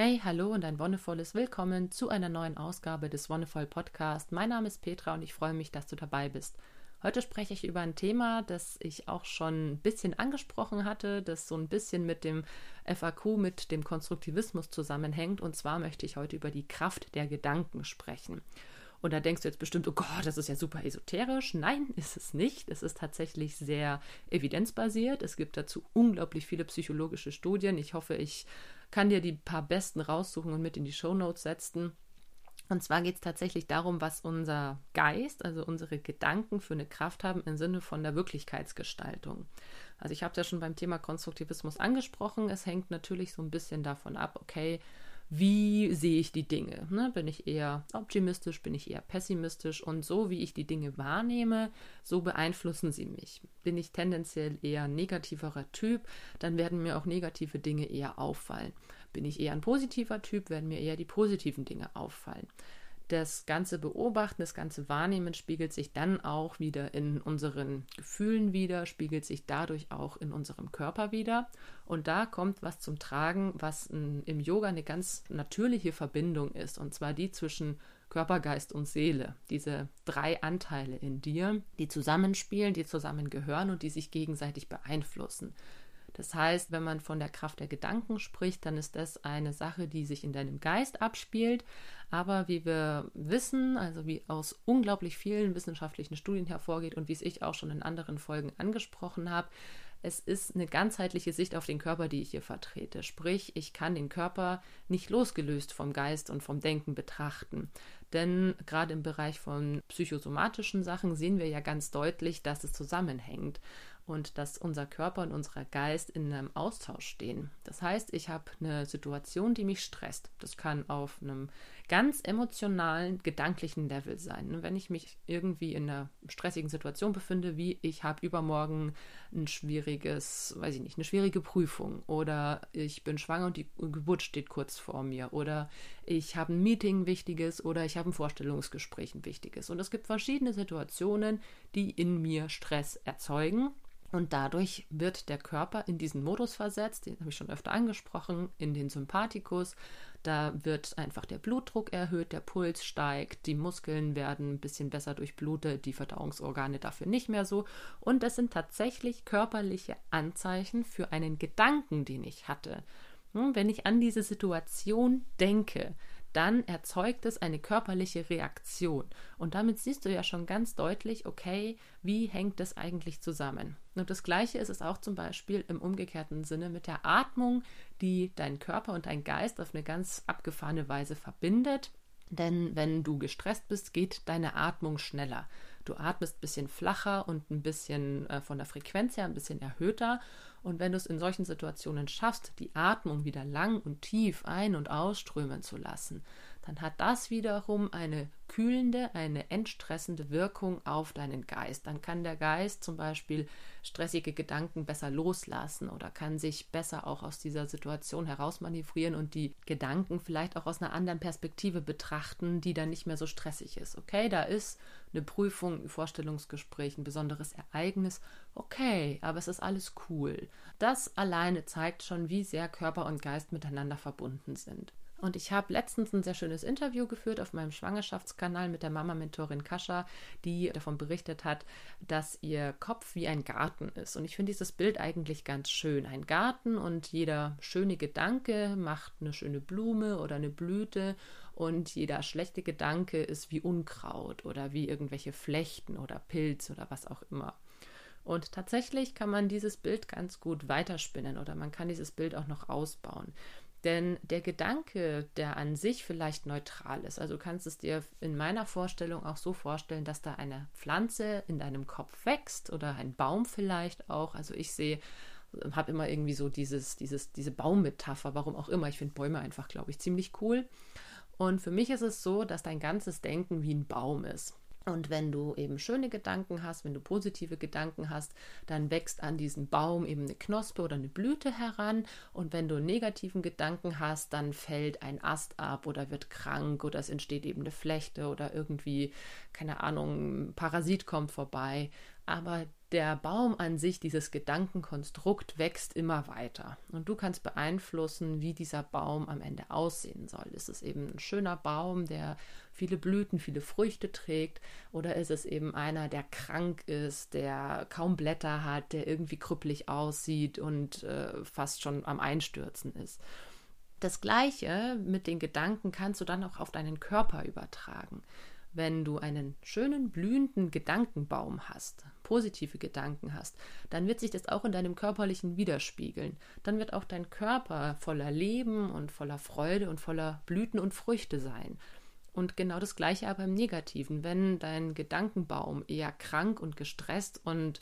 Hey, hallo und ein wonnevolles Willkommen zu einer neuen Ausgabe des Wonnevoll Podcast. Mein Name ist Petra und ich freue mich, dass du dabei bist. Heute spreche ich über ein Thema, das ich auch schon ein bisschen angesprochen hatte, das so ein bisschen mit dem FAQ, mit dem Konstruktivismus zusammenhängt. Und zwar möchte ich heute über die Kraft der Gedanken sprechen. Und da denkst du jetzt bestimmt, oh Gott, das ist ja super esoterisch. Nein, ist es nicht. Es ist tatsächlich sehr evidenzbasiert. Es gibt dazu unglaublich viele psychologische Studien. Ich hoffe, ich kann dir die paar besten raussuchen und mit in die Show Notes setzen. Und zwar geht es tatsächlich darum, was unser Geist, also unsere Gedanken für eine Kraft haben im Sinne von der Wirklichkeitsgestaltung. Also ich habe es ja schon beim Thema Konstruktivismus angesprochen. Es hängt natürlich so ein bisschen davon ab, okay, wie sehe ich die Dinge? Ne? Bin ich eher optimistisch, bin ich eher pessimistisch? Und so wie ich die Dinge wahrnehme, so beeinflussen sie mich. Bin ich tendenziell eher negativerer Typ, dann werden mir auch negative Dinge eher auffallen. Bin ich eher ein positiver Typ, werden mir eher die positiven Dinge auffallen das ganze Beobachten, das ganze Wahrnehmen spiegelt sich dann auch wieder in unseren Gefühlen wieder, spiegelt sich dadurch auch in unserem Körper wieder. Und da kommt was zum Tragen, was im Yoga eine ganz natürliche Verbindung ist, und zwar die zwischen Körper, Geist und Seele. Diese drei Anteile in dir, die zusammenspielen, die zusammengehören und die sich gegenseitig beeinflussen. Das heißt, wenn man von der Kraft der Gedanken spricht, dann ist das eine Sache, die sich in deinem Geist abspielt. Aber wie wir wissen, also wie aus unglaublich vielen wissenschaftlichen Studien hervorgeht und wie es ich auch schon in anderen Folgen angesprochen habe, es ist eine ganzheitliche Sicht auf den Körper, die ich hier vertrete. Sprich, ich kann den Körper nicht losgelöst vom Geist und vom Denken betrachten. Denn gerade im Bereich von psychosomatischen Sachen sehen wir ja ganz deutlich, dass es zusammenhängt und dass unser Körper und unser Geist in einem Austausch stehen. Das heißt, ich habe eine Situation, die mich stresst. Das kann auf einem ganz emotionalen, gedanklichen Level sein. Wenn ich mich irgendwie in einer stressigen Situation befinde, wie ich habe übermorgen ein schwieriges, weiß ich nicht, eine schwierige Prüfung oder ich bin schwanger und die Geburt steht kurz vor mir oder ich habe ein Meeting wichtiges oder ich habe ein Vorstellungsgespräch ein wichtiges. Und es gibt verschiedene Situationen, die in mir Stress erzeugen und dadurch wird der Körper in diesen Modus versetzt, den habe ich schon öfter angesprochen, in den Sympathikus. Da wird einfach der Blutdruck erhöht, der Puls steigt, die Muskeln werden ein bisschen besser durchblutet, die Verdauungsorgane dafür nicht mehr so. Und das sind tatsächlich körperliche Anzeichen für einen Gedanken, den ich hatte. Hm, wenn ich an diese Situation denke, dann erzeugt es eine körperliche Reaktion. Und damit siehst du ja schon ganz deutlich, okay, wie hängt das eigentlich zusammen? Und das Gleiche ist es auch zum Beispiel im umgekehrten Sinne mit der Atmung, die dein Körper und dein Geist auf eine ganz abgefahrene Weise verbindet. Denn wenn du gestresst bist, geht deine Atmung schneller. Du atmest ein bisschen flacher und ein bisschen äh, von der Frequenz her ein bisschen erhöhter. Und wenn du es in solchen Situationen schaffst, die Atmung wieder lang und tief ein- und ausströmen zu lassen, dann hat das wiederum eine kühlende, eine entstressende Wirkung auf deinen Geist. Dann kann der Geist zum Beispiel stressige Gedanken besser loslassen oder kann sich besser auch aus dieser Situation herausmanövrieren und die Gedanken vielleicht auch aus einer anderen Perspektive betrachten, die dann nicht mehr so stressig ist. Okay, da ist eine Prüfung, ein Vorstellungsgespräch, ein besonderes Ereignis. Okay, aber es ist alles cool. Das alleine zeigt schon, wie sehr Körper und Geist miteinander verbunden sind. Und ich habe letztens ein sehr schönes Interview geführt auf meinem Schwangerschaftskanal mit der Mama-Mentorin Kascha, die davon berichtet hat, dass ihr Kopf wie ein Garten ist. Und ich finde dieses Bild eigentlich ganz schön. Ein Garten und jeder schöne Gedanke macht eine schöne Blume oder eine Blüte und jeder schlechte Gedanke ist wie Unkraut oder wie irgendwelche Flechten oder Pilz oder was auch immer. Und tatsächlich kann man dieses Bild ganz gut weiterspinnen oder man kann dieses Bild auch noch ausbauen. Denn der Gedanke, der an sich vielleicht neutral ist, also du kannst es dir in meiner Vorstellung auch so vorstellen, dass da eine Pflanze in deinem Kopf wächst oder ein Baum vielleicht auch. Also ich sehe, habe immer irgendwie so dieses, dieses, diese Baummetapher, warum auch immer. Ich finde Bäume einfach, glaube ich, ziemlich cool. Und für mich ist es so, dass dein ganzes Denken wie ein Baum ist. Und wenn du eben schöne Gedanken hast, wenn du positive Gedanken hast, dann wächst an diesem Baum eben eine Knospe oder eine Blüte heran. Und wenn du negativen Gedanken hast, dann fällt ein Ast ab oder wird krank oder es entsteht eben eine Flechte oder irgendwie, keine Ahnung, ein Parasit kommt vorbei. Aber der Baum an sich, dieses Gedankenkonstrukt, wächst immer weiter. Und du kannst beeinflussen, wie dieser Baum am Ende aussehen soll. Ist es eben ein schöner Baum, der viele Blüten, viele Früchte trägt? Oder ist es eben einer, der krank ist, der kaum Blätter hat, der irgendwie krüppelig aussieht und äh, fast schon am Einstürzen ist? Das gleiche mit den Gedanken kannst du dann auch auf deinen Körper übertragen. Wenn du einen schönen blühenden Gedankenbaum hast, positive Gedanken hast, dann wird sich das auch in deinem körperlichen widerspiegeln. Dann wird auch dein Körper voller Leben und voller Freude und voller Blüten und Früchte sein. Und genau das gleiche aber im Negativen. Wenn dein Gedankenbaum eher krank und gestresst und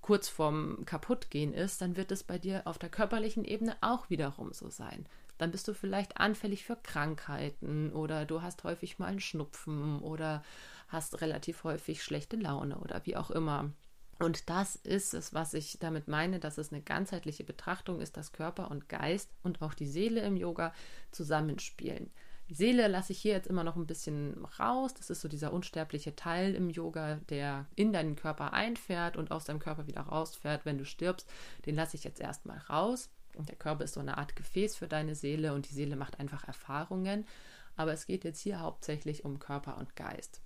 kurz vorm Kaputtgehen ist, dann wird es bei dir auf der körperlichen Ebene auch wiederum so sein dann bist du vielleicht anfällig für Krankheiten oder du hast häufig mal einen Schnupfen oder hast relativ häufig schlechte Laune oder wie auch immer. Und das ist es, was ich damit meine, dass es eine ganzheitliche Betrachtung ist, dass Körper und Geist und auch die Seele im Yoga zusammenspielen. Die Seele lasse ich hier jetzt immer noch ein bisschen raus. Das ist so dieser unsterbliche Teil im Yoga, der in deinen Körper einfährt und aus deinem Körper wieder rausfährt, wenn du stirbst. Den lasse ich jetzt erstmal raus. Der Körper ist so eine Art Gefäß für deine Seele und die Seele macht einfach Erfahrungen. Aber es geht jetzt hier hauptsächlich um Körper und Geist.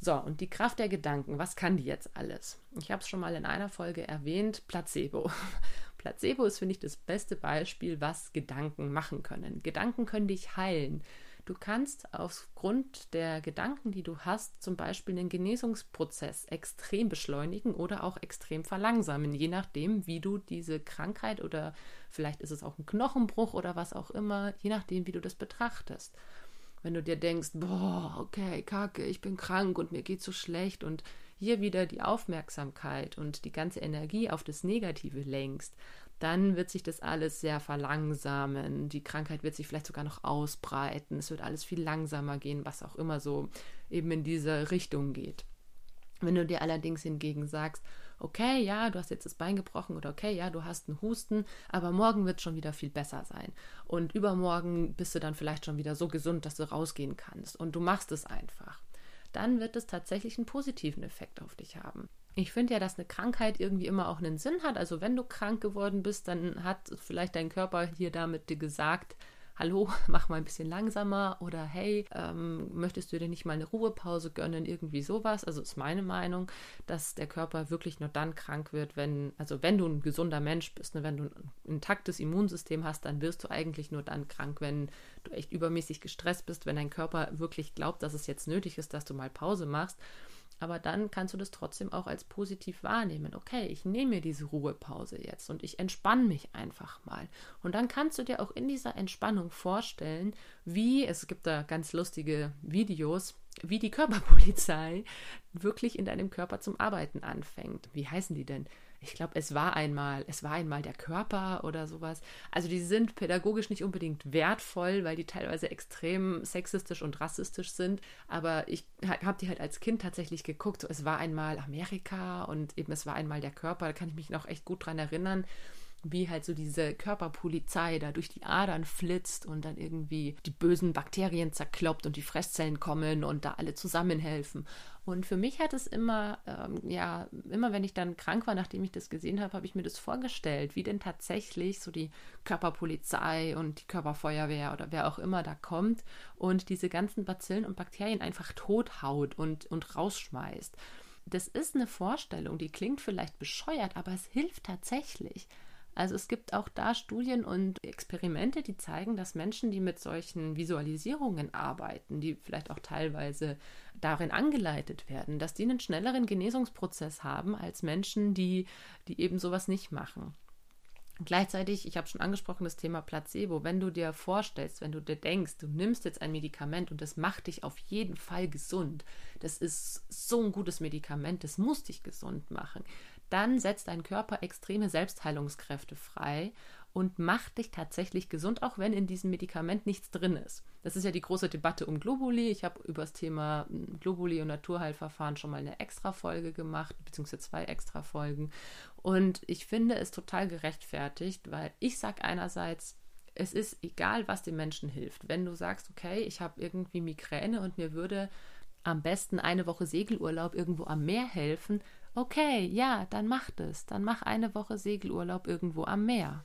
So, und die Kraft der Gedanken, was kann die jetzt alles? Ich habe es schon mal in einer Folge erwähnt, Placebo. Placebo ist, finde ich, das beste Beispiel, was Gedanken machen können. Gedanken können dich heilen. Du kannst aufgrund der Gedanken, die du hast, zum Beispiel den Genesungsprozess extrem beschleunigen oder auch extrem verlangsamen, je nachdem, wie du diese Krankheit oder vielleicht ist es auch ein Knochenbruch oder was auch immer, je nachdem, wie du das betrachtest. Wenn du dir denkst, boah, okay, kacke, ich bin krank und mir geht so schlecht und hier wieder die Aufmerksamkeit und die ganze Energie auf das Negative lenkst, dann wird sich das alles sehr verlangsamen. Die Krankheit wird sich vielleicht sogar noch ausbreiten. Es wird alles viel langsamer gehen, was auch immer so eben in diese Richtung geht. Wenn du dir allerdings hingegen sagst, okay, ja, du hast jetzt das Bein gebrochen oder okay, ja, du hast einen Husten, aber morgen wird es schon wieder viel besser sein. Und übermorgen bist du dann vielleicht schon wieder so gesund, dass du rausgehen kannst. Und du machst es einfach. Dann wird es tatsächlich einen positiven Effekt auf dich haben. Ich finde ja, dass eine Krankheit irgendwie immer auch einen Sinn hat. Also wenn du krank geworden bist, dann hat vielleicht dein Körper hier damit dir gesagt, hallo, mach mal ein bisschen langsamer oder hey, ähm, möchtest du dir nicht mal eine Ruhepause gönnen, irgendwie sowas. Also ist meine Meinung, dass der Körper wirklich nur dann krank wird, wenn, also wenn du ein gesunder Mensch bist, ne, wenn du ein intaktes Immunsystem hast, dann wirst du eigentlich nur dann krank, wenn du echt übermäßig gestresst bist, wenn dein Körper wirklich glaubt, dass es jetzt nötig ist, dass du mal Pause machst. Aber dann kannst du das trotzdem auch als positiv wahrnehmen. Okay, ich nehme mir diese Ruhepause jetzt und ich entspanne mich einfach mal. Und dann kannst du dir auch in dieser Entspannung vorstellen, wie, es gibt da ganz lustige Videos, wie die Körperpolizei wirklich in deinem Körper zum Arbeiten anfängt. Wie heißen die denn? Ich glaube, es war einmal, es war einmal der Körper oder sowas. Also die sind pädagogisch nicht unbedingt wertvoll, weil die teilweise extrem sexistisch und rassistisch sind. Aber ich habe die halt als Kind tatsächlich geguckt. So, es war einmal Amerika und eben es war einmal der Körper. Da kann ich mich noch echt gut dran erinnern wie halt so diese Körperpolizei da durch die Adern flitzt und dann irgendwie die bösen Bakterien zerkloppt und die Fresszellen kommen und da alle zusammenhelfen. Und für mich hat es immer, ähm, ja, immer wenn ich dann krank war, nachdem ich das gesehen habe, habe ich mir das vorgestellt, wie denn tatsächlich so die Körperpolizei und die Körperfeuerwehr oder wer auch immer da kommt und diese ganzen Bazillen und Bakterien einfach tothaut und, und rausschmeißt. Das ist eine Vorstellung, die klingt vielleicht bescheuert, aber es hilft tatsächlich. Also es gibt auch da Studien und Experimente, die zeigen, dass Menschen, die mit solchen Visualisierungen arbeiten, die vielleicht auch teilweise darin angeleitet werden, dass die einen schnelleren Genesungsprozess haben als Menschen, die, die eben sowas nicht machen. Gleichzeitig, ich habe schon angesprochen, das Thema Placebo. Wenn du dir vorstellst, wenn du dir denkst, du nimmst jetzt ein Medikament und das macht dich auf jeden Fall gesund, das ist so ein gutes Medikament, das muss dich gesund machen, dann setzt dein Körper extreme Selbstheilungskräfte frei und macht dich tatsächlich gesund, auch wenn in diesem Medikament nichts drin ist. Das ist ja die große Debatte um Globuli. Ich habe über das Thema hm, Globuli und Naturheilverfahren schon mal eine extra Folge gemacht, beziehungsweise zwei extra Folgen. Und ich finde es total gerechtfertigt, weil ich sage einerseits, es ist egal, was dem Menschen hilft. Wenn du sagst, okay, ich habe irgendwie Migräne und mir würde am besten eine Woche Segelurlaub irgendwo am Meer helfen, okay, ja, dann mach das. Dann mach eine Woche Segelurlaub irgendwo am Meer.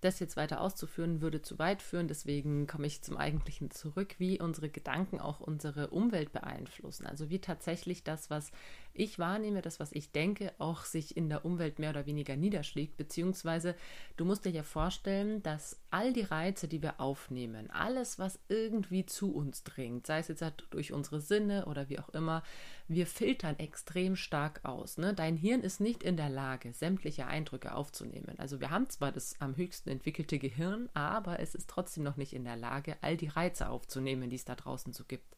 Das jetzt weiter auszuführen, würde zu weit führen. Deswegen komme ich zum Eigentlichen zurück, wie unsere Gedanken auch unsere Umwelt beeinflussen. Also wie tatsächlich das, was ich wahrnehme, das, was ich denke, auch sich in der Umwelt mehr oder weniger niederschlägt. Beziehungsweise du musst dir ja vorstellen, dass all die Reize, die wir aufnehmen, alles, was irgendwie zu uns dringt, sei es jetzt halt durch unsere Sinne oder wie auch immer, wir filtern extrem stark aus. Ne? Dein Hirn ist nicht in der Lage, sämtliche Eindrücke aufzunehmen. Also wir haben zwar das am höchsten entwickelte Gehirn, aber es ist trotzdem noch nicht in der Lage, all die Reize aufzunehmen, die es da draußen so gibt.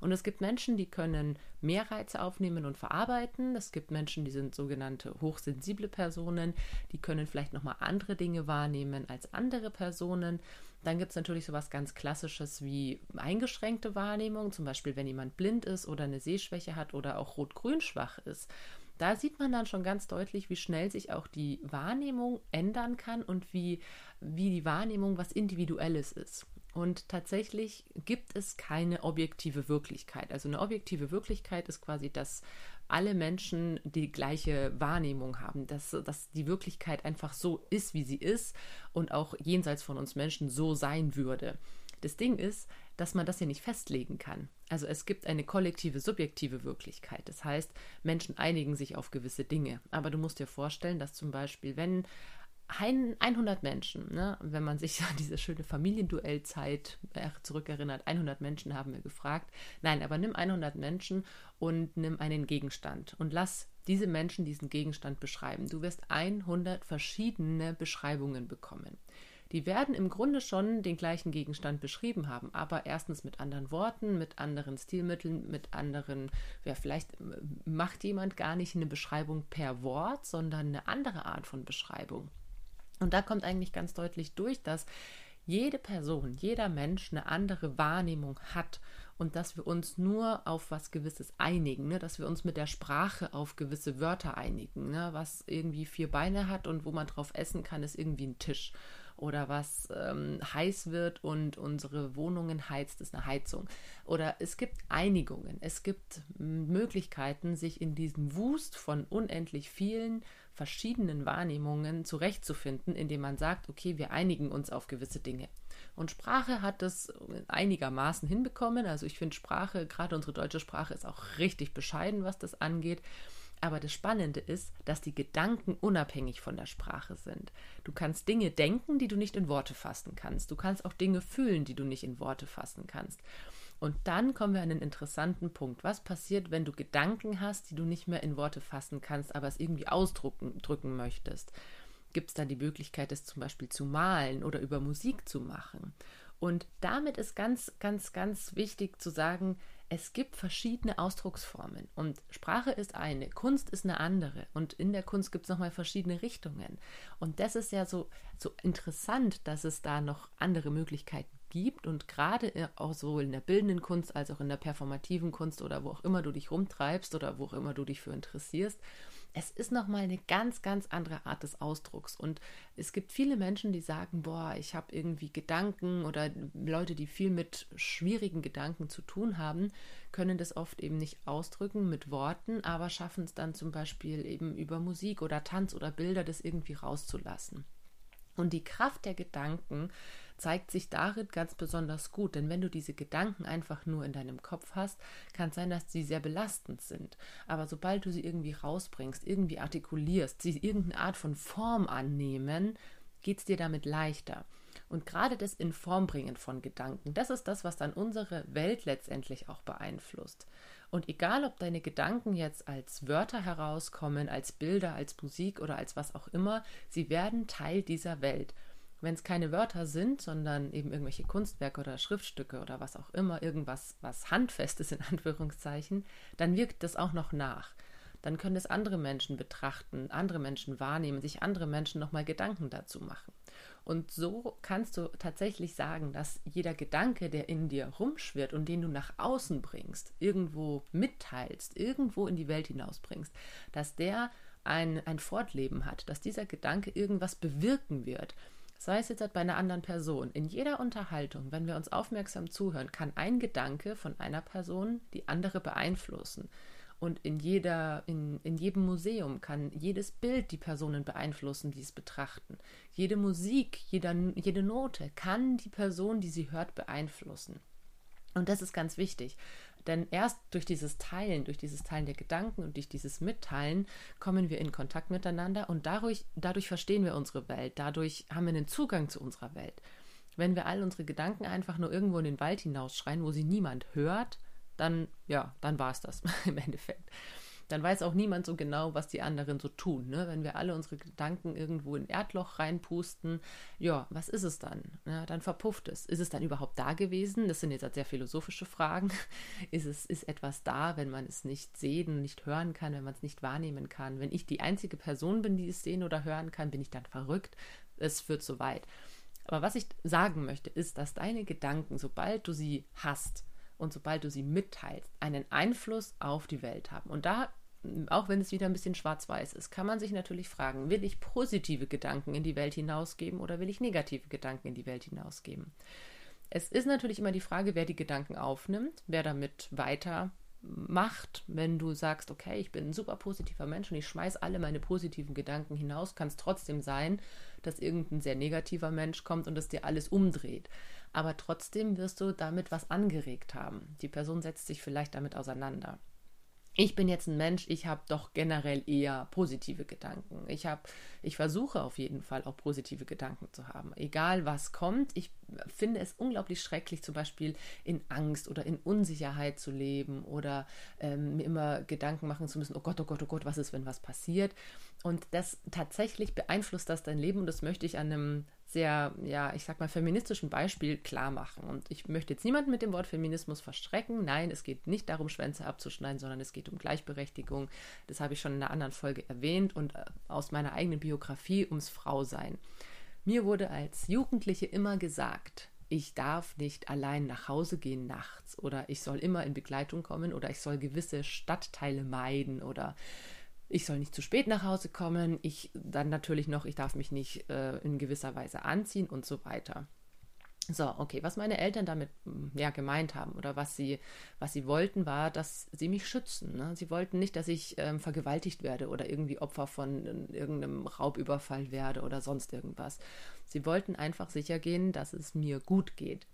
Und es gibt Menschen, die können mehr Reize aufnehmen und verarbeiten. Es gibt Menschen, die sind sogenannte hochsensible Personen, die können vielleicht nochmal andere Dinge wahrnehmen als andere Personen. Dann gibt es natürlich so was ganz Klassisches wie eingeschränkte Wahrnehmung, zum Beispiel wenn jemand blind ist oder eine Sehschwäche hat oder auch rot-grün schwach ist. Da sieht man dann schon ganz deutlich, wie schnell sich auch die Wahrnehmung ändern kann und wie, wie die Wahrnehmung was Individuelles ist. Und tatsächlich gibt es keine objektive Wirklichkeit. Also eine objektive Wirklichkeit ist quasi, dass alle Menschen die gleiche Wahrnehmung haben, dass, dass die Wirklichkeit einfach so ist, wie sie ist und auch jenseits von uns Menschen so sein würde. Das Ding ist, dass man das hier nicht festlegen kann. Also es gibt eine kollektive, subjektive Wirklichkeit. Das heißt, Menschen einigen sich auf gewisse Dinge. Aber du musst dir vorstellen, dass zum Beispiel, wenn 100 Menschen, ne? wenn man sich an diese schöne Familienduellzeit zurückerinnert, 100 Menschen haben wir gefragt. Nein, aber nimm 100 Menschen und nimm einen Gegenstand und lass diese Menschen diesen Gegenstand beschreiben. Du wirst 100 verschiedene Beschreibungen bekommen. Die werden im Grunde schon den gleichen Gegenstand beschrieben haben, aber erstens mit anderen Worten, mit anderen Stilmitteln, mit anderen, ja, vielleicht macht jemand gar nicht eine Beschreibung per Wort, sondern eine andere Art von Beschreibung. Und da kommt eigentlich ganz deutlich durch, dass jede Person, jeder Mensch eine andere Wahrnehmung hat und dass wir uns nur auf was Gewisses einigen, ne? dass wir uns mit der Sprache auf gewisse Wörter einigen. Ne? Was irgendwie vier Beine hat und wo man drauf essen kann, ist irgendwie ein Tisch. Oder was ähm, heiß wird und unsere Wohnungen heizt, ist eine Heizung. Oder es gibt Einigungen, es gibt Möglichkeiten, sich in diesem Wust von unendlich vielen verschiedenen Wahrnehmungen zurechtzufinden, indem man sagt, okay, wir einigen uns auf gewisse Dinge. Und Sprache hat das einigermaßen hinbekommen. Also ich finde Sprache, gerade unsere deutsche Sprache, ist auch richtig bescheiden, was das angeht. Aber das Spannende ist, dass die Gedanken unabhängig von der Sprache sind. Du kannst Dinge denken, die du nicht in Worte fassen kannst. Du kannst auch Dinge fühlen, die du nicht in Worte fassen kannst. Und dann kommen wir an einen interessanten Punkt. Was passiert, wenn du Gedanken hast, die du nicht mehr in Worte fassen kannst, aber es irgendwie ausdrücken drücken möchtest? Gibt es da die Möglichkeit, es zum Beispiel zu malen oder über Musik zu machen? Und damit ist ganz, ganz, ganz wichtig zu sagen, es gibt verschiedene Ausdrucksformen und Sprache ist eine, Kunst ist eine andere und in der Kunst gibt es nochmal verschiedene Richtungen. Und das ist ja so, so interessant, dass es da noch andere Möglichkeiten gibt und gerade auch sowohl in der bildenden Kunst als auch in der performativen Kunst oder wo auch immer du dich rumtreibst oder wo auch immer du dich für interessierst, es ist nochmal eine ganz, ganz andere Art des Ausdrucks. Und es gibt viele Menschen, die sagen, boah, ich habe irgendwie Gedanken oder Leute, die viel mit schwierigen Gedanken zu tun haben, können das oft eben nicht ausdrücken mit Worten, aber schaffen es dann zum Beispiel eben über Musik oder Tanz oder Bilder, das irgendwie rauszulassen. Und die Kraft der Gedanken zeigt sich darin ganz besonders gut, denn wenn du diese Gedanken einfach nur in deinem Kopf hast, kann es sein, dass sie sehr belastend sind. Aber sobald du sie irgendwie rausbringst, irgendwie artikulierst, sie irgendeine Art von Form annehmen, geht es dir damit leichter. Und gerade das in Form bringen von Gedanken, das ist das, was dann unsere Welt letztendlich auch beeinflusst. Und egal, ob deine Gedanken jetzt als Wörter herauskommen, als Bilder, als Musik oder als was auch immer, sie werden Teil dieser Welt. Wenn es keine Wörter sind, sondern eben irgendwelche Kunstwerke oder Schriftstücke oder was auch immer, irgendwas, was handfest ist in Anführungszeichen, dann wirkt das auch noch nach. Dann können es andere Menschen betrachten, andere Menschen wahrnehmen, sich andere Menschen nochmal Gedanken dazu machen. Und so kannst du tatsächlich sagen, dass jeder Gedanke, der in dir rumschwirrt und den du nach außen bringst, irgendwo mitteilst, irgendwo in die Welt hinausbringst, dass der ein, ein Fortleben hat, dass dieser Gedanke irgendwas bewirken wird, sei es jetzt bei einer anderen Person. In jeder Unterhaltung, wenn wir uns aufmerksam zuhören, kann ein Gedanke von einer Person die andere beeinflussen. Und in jeder, in, in jedem Museum kann jedes Bild die Personen beeinflussen, die es betrachten. Jede Musik, jeder, jede Note kann die Person, die sie hört, beeinflussen. Und das ist ganz wichtig. Denn erst durch dieses Teilen, durch dieses Teilen der Gedanken und durch dieses Mitteilen kommen wir in Kontakt miteinander und dadurch, dadurch verstehen wir unsere Welt, dadurch haben wir einen Zugang zu unserer Welt. Wenn wir all unsere Gedanken einfach nur irgendwo in den Wald hinausschreien, wo sie niemand hört, dann, ja, dann war es das im Endeffekt dann weiß auch niemand so genau, was die anderen so tun. Ne? Wenn wir alle unsere Gedanken irgendwo in Erdloch reinpusten, ja, was ist es dann? Ja, dann verpufft es. Ist es dann überhaupt da gewesen? Das sind jetzt halt sehr philosophische Fragen. Ist es ist etwas da, wenn man es nicht sehen, nicht hören kann, wenn man es nicht wahrnehmen kann? Wenn ich die einzige Person bin, die es sehen oder hören kann, bin ich dann verrückt? Es führt so weit. Aber was ich sagen möchte, ist, dass deine Gedanken, sobald du sie hast, und sobald du sie mitteilst, einen Einfluss auf die Welt haben. Und da auch wenn es wieder ein bisschen schwarz-weiß ist, kann man sich natürlich fragen, will ich positive Gedanken in die Welt hinausgeben oder will ich negative Gedanken in die Welt hinausgeben? Es ist natürlich immer die Frage, wer die Gedanken aufnimmt, wer damit weiter macht, wenn du sagst, okay, ich bin ein super positiver Mensch und ich schmeiß alle meine positiven Gedanken hinaus, kann es trotzdem sein, dass irgendein sehr negativer Mensch kommt und es dir alles umdreht. Aber trotzdem wirst du damit was angeregt haben. Die Person setzt sich vielleicht damit auseinander ich bin jetzt ein Mensch, ich habe doch generell eher positive Gedanken. Ich habe, ich versuche auf jeden Fall auch positive Gedanken zu haben. Egal was kommt, ich finde es unglaublich schrecklich, zum Beispiel in Angst oder in Unsicherheit zu leben oder ähm, mir immer Gedanken machen zu müssen, oh Gott, oh Gott, oh Gott, was ist, wenn was passiert? Und das tatsächlich beeinflusst das dein Leben und das möchte ich an einem sehr, ja, ich sag mal, feministischen Beispiel klar machen. Und ich möchte jetzt niemanden mit dem Wort Feminismus verschrecken. Nein, es geht nicht darum, Schwänze abzuschneiden, sondern es geht um Gleichberechtigung. Das habe ich schon in einer anderen Folge erwähnt und äh, aus meiner eigenen Biografie ums Frausein. Mir wurde als Jugendliche immer gesagt, ich darf nicht allein nach Hause gehen nachts oder ich soll immer in Begleitung kommen oder ich soll gewisse Stadtteile meiden oder ich soll nicht zu spät nach Hause kommen, ich dann natürlich noch, ich darf mich nicht äh, in gewisser Weise anziehen und so weiter. So, okay, was meine Eltern damit hm, ja gemeint haben oder was sie, was sie wollten, war, dass sie mich schützen. Ne? Sie wollten nicht, dass ich ähm, vergewaltigt werde oder irgendwie Opfer von äh, irgendeinem Raubüberfall werde oder sonst irgendwas. Sie wollten einfach sicher gehen, dass es mir gut geht.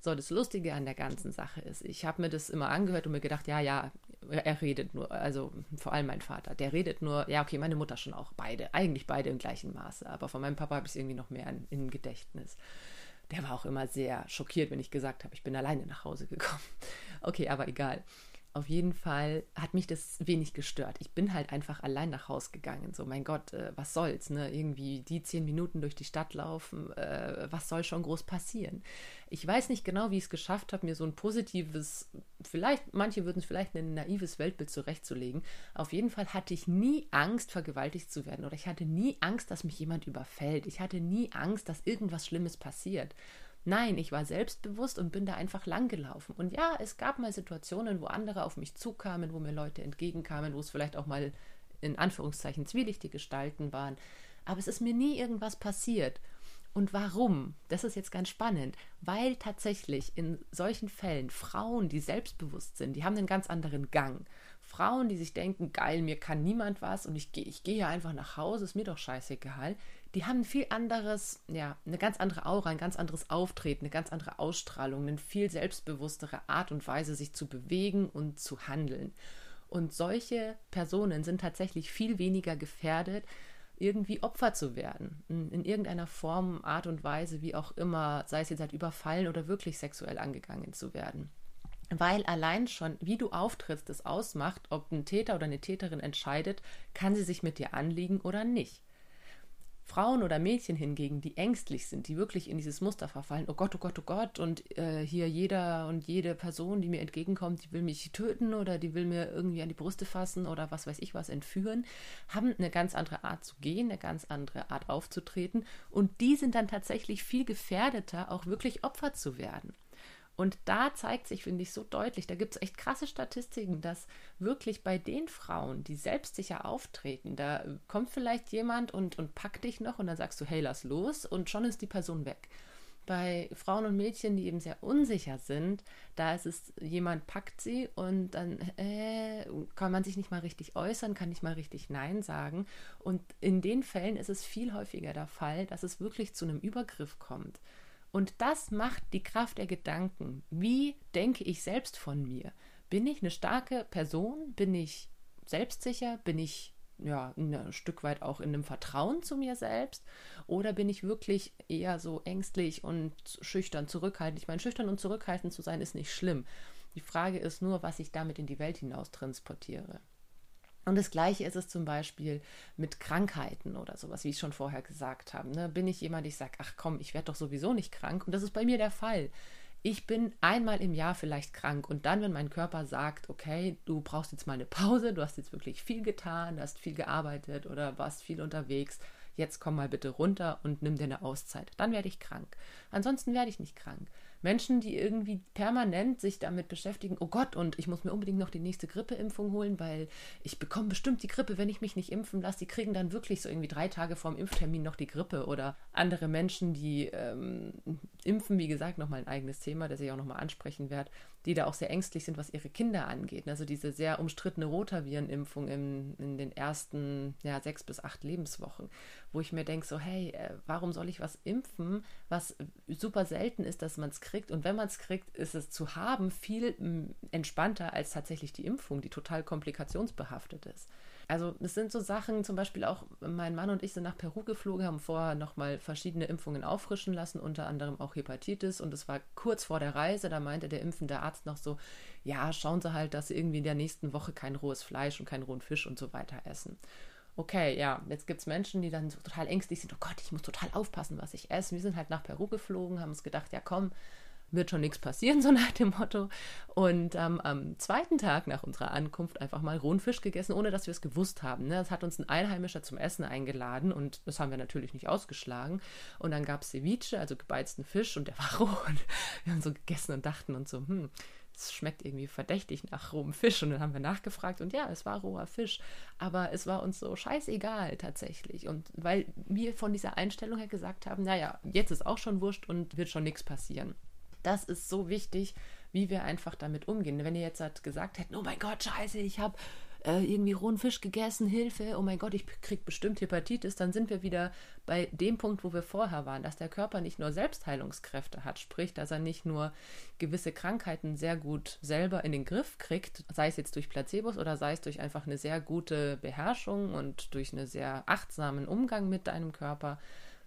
So, das Lustige an der ganzen Sache ist, ich habe mir das immer angehört und mir gedacht, ja, ja, er redet nur, also vor allem mein Vater, der redet nur, ja, okay, meine Mutter schon auch, beide, eigentlich beide im gleichen Maße, aber von meinem Papa habe ich es irgendwie noch mehr in, in Gedächtnis. Der war auch immer sehr schockiert, wenn ich gesagt habe, ich bin alleine nach Hause gekommen. Okay, aber egal. Auf jeden Fall hat mich das wenig gestört. Ich bin halt einfach allein nach Haus gegangen. So, mein Gott, äh, was soll's, ne? Irgendwie die zehn Minuten durch die Stadt laufen, äh, was soll schon groß passieren? Ich weiß nicht genau, wie ich es geschafft habe, mir so ein positives, vielleicht, manche würden es vielleicht ein naives Weltbild zurechtzulegen. Auf jeden Fall hatte ich nie Angst, vergewaltigt zu werden oder ich hatte nie Angst, dass mich jemand überfällt. Ich hatte nie Angst, dass irgendwas Schlimmes passiert. Nein, ich war selbstbewusst und bin da einfach langgelaufen. Und ja, es gab mal Situationen, wo andere auf mich zukamen, wo mir Leute entgegenkamen, wo es vielleicht auch mal in Anführungszeichen zwielichtige Gestalten waren. Aber es ist mir nie irgendwas passiert. Und warum? Das ist jetzt ganz spannend, weil tatsächlich in solchen Fällen Frauen, die selbstbewusst sind, die haben einen ganz anderen Gang. Frauen, die sich denken, geil, mir kann niemand was und ich gehe ich geh ja einfach nach Hause, ist mir doch scheißegal, die haben viel anderes, ja, eine ganz andere Aura, ein ganz anderes Auftreten, eine ganz andere Ausstrahlung, eine viel selbstbewusstere Art und Weise, sich zu bewegen und zu handeln. Und solche Personen sind tatsächlich viel weniger gefährdet, irgendwie Opfer zu werden. In irgendeiner Form, Art und Weise, wie auch immer, sei es jetzt halt überfallen oder wirklich sexuell angegangen zu werden. Weil allein schon, wie du auftrittst, es ausmacht, ob ein Täter oder eine Täterin entscheidet, kann sie sich mit dir anliegen oder nicht. Frauen oder Mädchen hingegen, die ängstlich sind, die wirklich in dieses Muster verfallen, oh Gott, oh Gott, oh Gott, und äh, hier jeder und jede Person, die mir entgegenkommt, die will mich töten oder die will mir irgendwie an die Brüste fassen oder was weiß ich was entführen, haben eine ganz andere Art zu gehen, eine ganz andere Art aufzutreten und die sind dann tatsächlich viel gefährdeter, auch wirklich Opfer zu werden. Und da zeigt sich, finde ich, so deutlich, da gibt es echt krasse Statistiken, dass wirklich bei den Frauen, die selbstsicher auftreten, da kommt vielleicht jemand und, und packt dich noch und dann sagst du, hey, lass los und schon ist die Person weg. bei Frauen und Mädchen, die eben sehr unsicher sind, da ist es, jemand packt sie und dann äh, kann man sich nicht mal richtig äußern, kann nicht mal richtig Nein sagen. Und in den Fällen ist es viel häufiger der Fall, dass es wirklich zu einem Übergriff kommt. Und das macht die Kraft der Gedanken. Wie denke ich selbst von mir? Bin ich eine starke Person? Bin ich selbstsicher? Bin ich ja, ein Stück weit auch in einem Vertrauen zu mir selbst? Oder bin ich wirklich eher so ängstlich und schüchtern, zurückhaltend? Ich meine, schüchtern und zurückhaltend zu sein ist nicht schlimm. Die Frage ist nur, was ich damit in die Welt hinaus transportiere. Und das Gleiche ist es zum Beispiel mit Krankheiten oder sowas, wie ich schon vorher gesagt habe. Ne? Bin ich jemand, ich sage, ach komm, ich werde doch sowieso nicht krank. Und das ist bei mir der Fall. Ich bin einmal im Jahr vielleicht krank und dann, wenn mein Körper sagt, okay, du brauchst jetzt mal eine Pause, du hast jetzt wirklich viel getan, du hast viel gearbeitet oder warst viel unterwegs, jetzt komm mal bitte runter und nimm dir eine Auszeit. Dann werde ich krank. Ansonsten werde ich nicht krank. Menschen, die irgendwie permanent sich damit beschäftigen, oh Gott, und ich muss mir unbedingt noch die nächste Grippeimpfung holen, weil ich bekomme bestimmt die Grippe, wenn ich mich nicht impfen lasse. Die kriegen dann wirklich so irgendwie drei Tage vorm Impftermin noch die Grippe. Oder andere Menschen, die ähm, impfen, wie gesagt, nochmal ein eigenes Thema, das ich auch nochmal ansprechen werde, die da auch sehr ängstlich sind, was ihre Kinder angeht. Also diese sehr umstrittene Rotavirenimpfung in, in den ersten ja, sechs bis acht Lebenswochen, wo ich mir denke, so, hey, äh, warum soll ich was impfen, was super selten ist, dass man es kriegt. Und wenn man es kriegt, ist es zu haben viel entspannter als tatsächlich die Impfung, die total komplikationsbehaftet ist. Also es sind so Sachen, zum Beispiel auch mein Mann und ich sind nach Peru geflogen, haben vorher nochmal verschiedene Impfungen auffrischen lassen, unter anderem auch Hepatitis. Und es war kurz vor der Reise, da meinte der impfende Arzt noch so, ja, schauen Sie halt, dass Sie irgendwie in der nächsten Woche kein rohes Fleisch und keinen rohen Fisch und so weiter essen. Okay, ja, jetzt gibt es Menschen, die dann so total ängstlich sind, oh Gott, ich muss total aufpassen, was ich esse. Wir sind halt nach Peru geflogen, haben uns gedacht, ja komm, wird schon nichts passieren, so nach dem Motto. Und ähm, am zweiten Tag nach unserer Ankunft einfach mal rohen Fisch gegessen, ohne dass wir es gewusst haben. Ne? Das hat uns ein Einheimischer zum Essen eingeladen und das haben wir natürlich nicht ausgeschlagen. Und dann gab es Ceviche, also gebeizten Fisch und der war roh. Und wir haben so gegessen und dachten uns so, hm, es schmeckt irgendwie verdächtig nach rohem Fisch. Und dann haben wir nachgefragt und ja, es war roher Fisch. Aber es war uns so scheißegal tatsächlich. Und weil wir von dieser Einstellung her gesagt haben, naja, jetzt ist auch schon wurscht und wird schon nichts passieren. Das ist so wichtig, wie wir einfach damit umgehen. Wenn ihr jetzt halt gesagt hätten, oh mein Gott, scheiße, ich habe äh, irgendwie rohen Fisch gegessen, Hilfe, oh mein Gott, ich krieg bestimmt Hepatitis, dann sind wir wieder bei dem Punkt, wo wir vorher waren, dass der Körper nicht nur Selbstheilungskräfte hat, sprich, dass er nicht nur gewisse Krankheiten sehr gut selber in den Griff kriegt, sei es jetzt durch Placebos oder sei es durch einfach eine sehr gute Beherrschung und durch einen sehr achtsamen Umgang mit deinem Körper,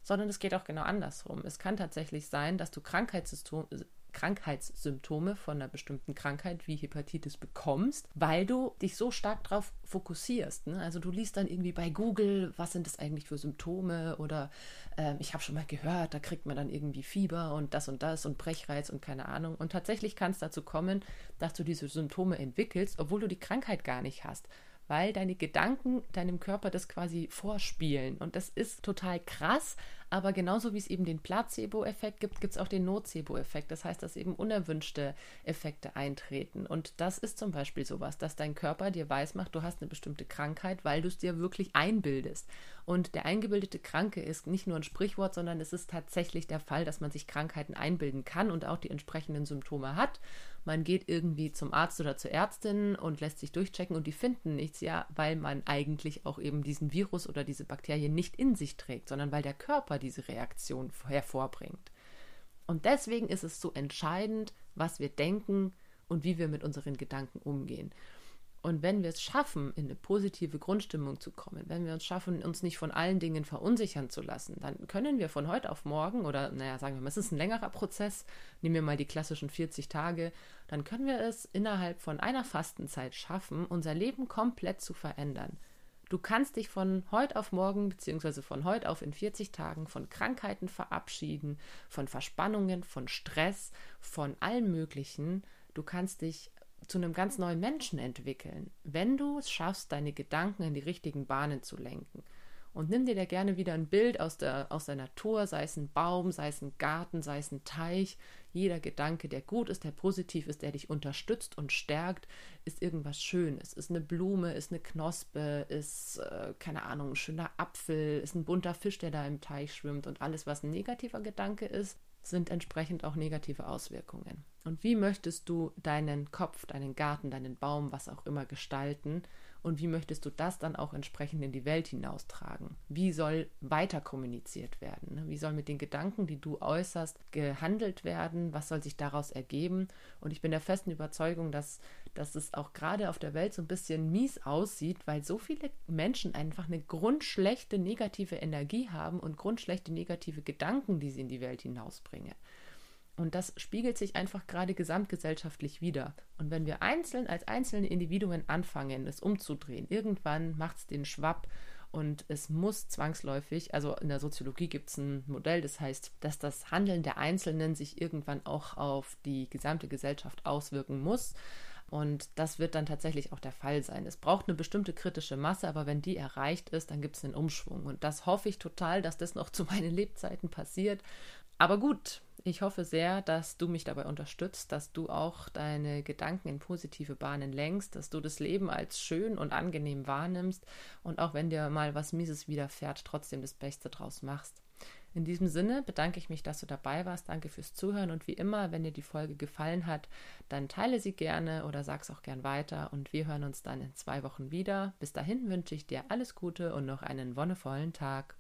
sondern es geht auch genau andersrum. Es kann tatsächlich sein, dass du Krankheitssymptome von einer bestimmten Krankheit wie Hepatitis bekommst, weil du dich so stark darauf fokussierst. Ne? Also du liest dann irgendwie bei Google, was sind das eigentlich für Symptome oder äh, ich habe schon mal gehört, da kriegt man dann irgendwie Fieber und das und das und Brechreiz und keine Ahnung. Und tatsächlich kann es dazu kommen, dass du diese Symptome entwickelst, obwohl du die Krankheit gar nicht hast weil deine Gedanken deinem Körper das quasi vorspielen. Und das ist total krass, aber genauso wie es eben den Placebo-Effekt gibt, gibt es auch den Nocebo-Effekt. Das heißt, dass eben unerwünschte Effekte eintreten. Und das ist zum Beispiel sowas, dass dein Körper dir weismacht, du hast eine bestimmte Krankheit, weil du es dir wirklich einbildest. Und der eingebildete Kranke ist nicht nur ein Sprichwort, sondern es ist tatsächlich der Fall, dass man sich Krankheiten einbilden kann und auch die entsprechenden Symptome hat. Man geht irgendwie zum Arzt oder zur Ärztin und lässt sich durchchecken und die finden nichts, ja, weil man eigentlich auch eben diesen Virus oder diese Bakterie nicht in sich trägt, sondern weil der Körper diese Reaktion hervorbringt. Und deswegen ist es so entscheidend, was wir denken und wie wir mit unseren Gedanken umgehen. Und wenn wir es schaffen, in eine positive Grundstimmung zu kommen, wenn wir uns schaffen, uns nicht von allen Dingen verunsichern zu lassen, dann können wir von heute auf morgen oder, naja, sagen wir mal, es ist ein längerer Prozess, nehmen wir mal die klassischen 40 Tage, dann können wir es innerhalb von einer Fastenzeit schaffen, unser Leben komplett zu verändern. Du kannst dich von heute auf morgen, beziehungsweise von heute auf in 40 Tagen von Krankheiten verabschieden, von Verspannungen, von Stress, von allem Möglichen. Du kannst dich zu einem ganz neuen Menschen entwickeln, wenn du es schaffst, deine Gedanken in die richtigen Bahnen zu lenken. Und nimm dir da gerne wieder ein Bild aus der, aus der Natur, sei es ein Baum, sei es ein Garten, sei es ein Teich. Jeder Gedanke, der gut ist, der positiv ist, der dich unterstützt und stärkt, ist irgendwas Schönes. Ist eine Blume, ist eine Knospe, ist, äh, keine Ahnung, ein schöner Apfel, ist ein bunter Fisch, der da im Teich schwimmt. Und alles, was ein negativer Gedanke ist, sind entsprechend auch negative Auswirkungen. Und wie möchtest du deinen Kopf, deinen Garten, deinen Baum, was auch immer gestalten? Und wie möchtest du das dann auch entsprechend in die Welt hinaustragen? Wie soll weiter kommuniziert werden? Ne? Wie soll mit den Gedanken, die du äußerst, gehandelt werden? Was soll sich daraus ergeben? Und ich bin der festen Überzeugung, dass, dass es auch gerade auf der Welt so ein bisschen mies aussieht, weil so viele Menschen einfach eine grundschlechte negative Energie haben und grundschlechte negative Gedanken, die sie in die Welt hinausbringen. Und das spiegelt sich einfach gerade gesamtgesellschaftlich wieder. Und wenn wir einzeln als einzelne Individuen anfangen, es umzudrehen, irgendwann macht es den Schwapp und es muss zwangsläufig, also in der Soziologie gibt es ein Modell, das heißt, dass das Handeln der Einzelnen sich irgendwann auch auf die gesamte Gesellschaft auswirken muss. Und das wird dann tatsächlich auch der Fall sein. Es braucht eine bestimmte kritische Masse, aber wenn die erreicht ist, dann gibt es einen Umschwung. Und das hoffe ich total, dass das noch zu meinen Lebzeiten passiert. Aber gut, ich hoffe sehr, dass du mich dabei unterstützt, dass du auch deine Gedanken in positive Bahnen lenkst, dass du das Leben als schön und angenehm wahrnimmst und auch wenn dir mal was Mieses widerfährt, trotzdem das Beste draus machst. In diesem Sinne bedanke ich mich, dass du dabei warst. Danke fürs Zuhören und wie immer, wenn dir die Folge gefallen hat, dann teile sie gerne oder sag's auch gern weiter und wir hören uns dann in zwei Wochen wieder. Bis dahin wünsche ich dir alles Gute und noch einen wonnevollen Tag.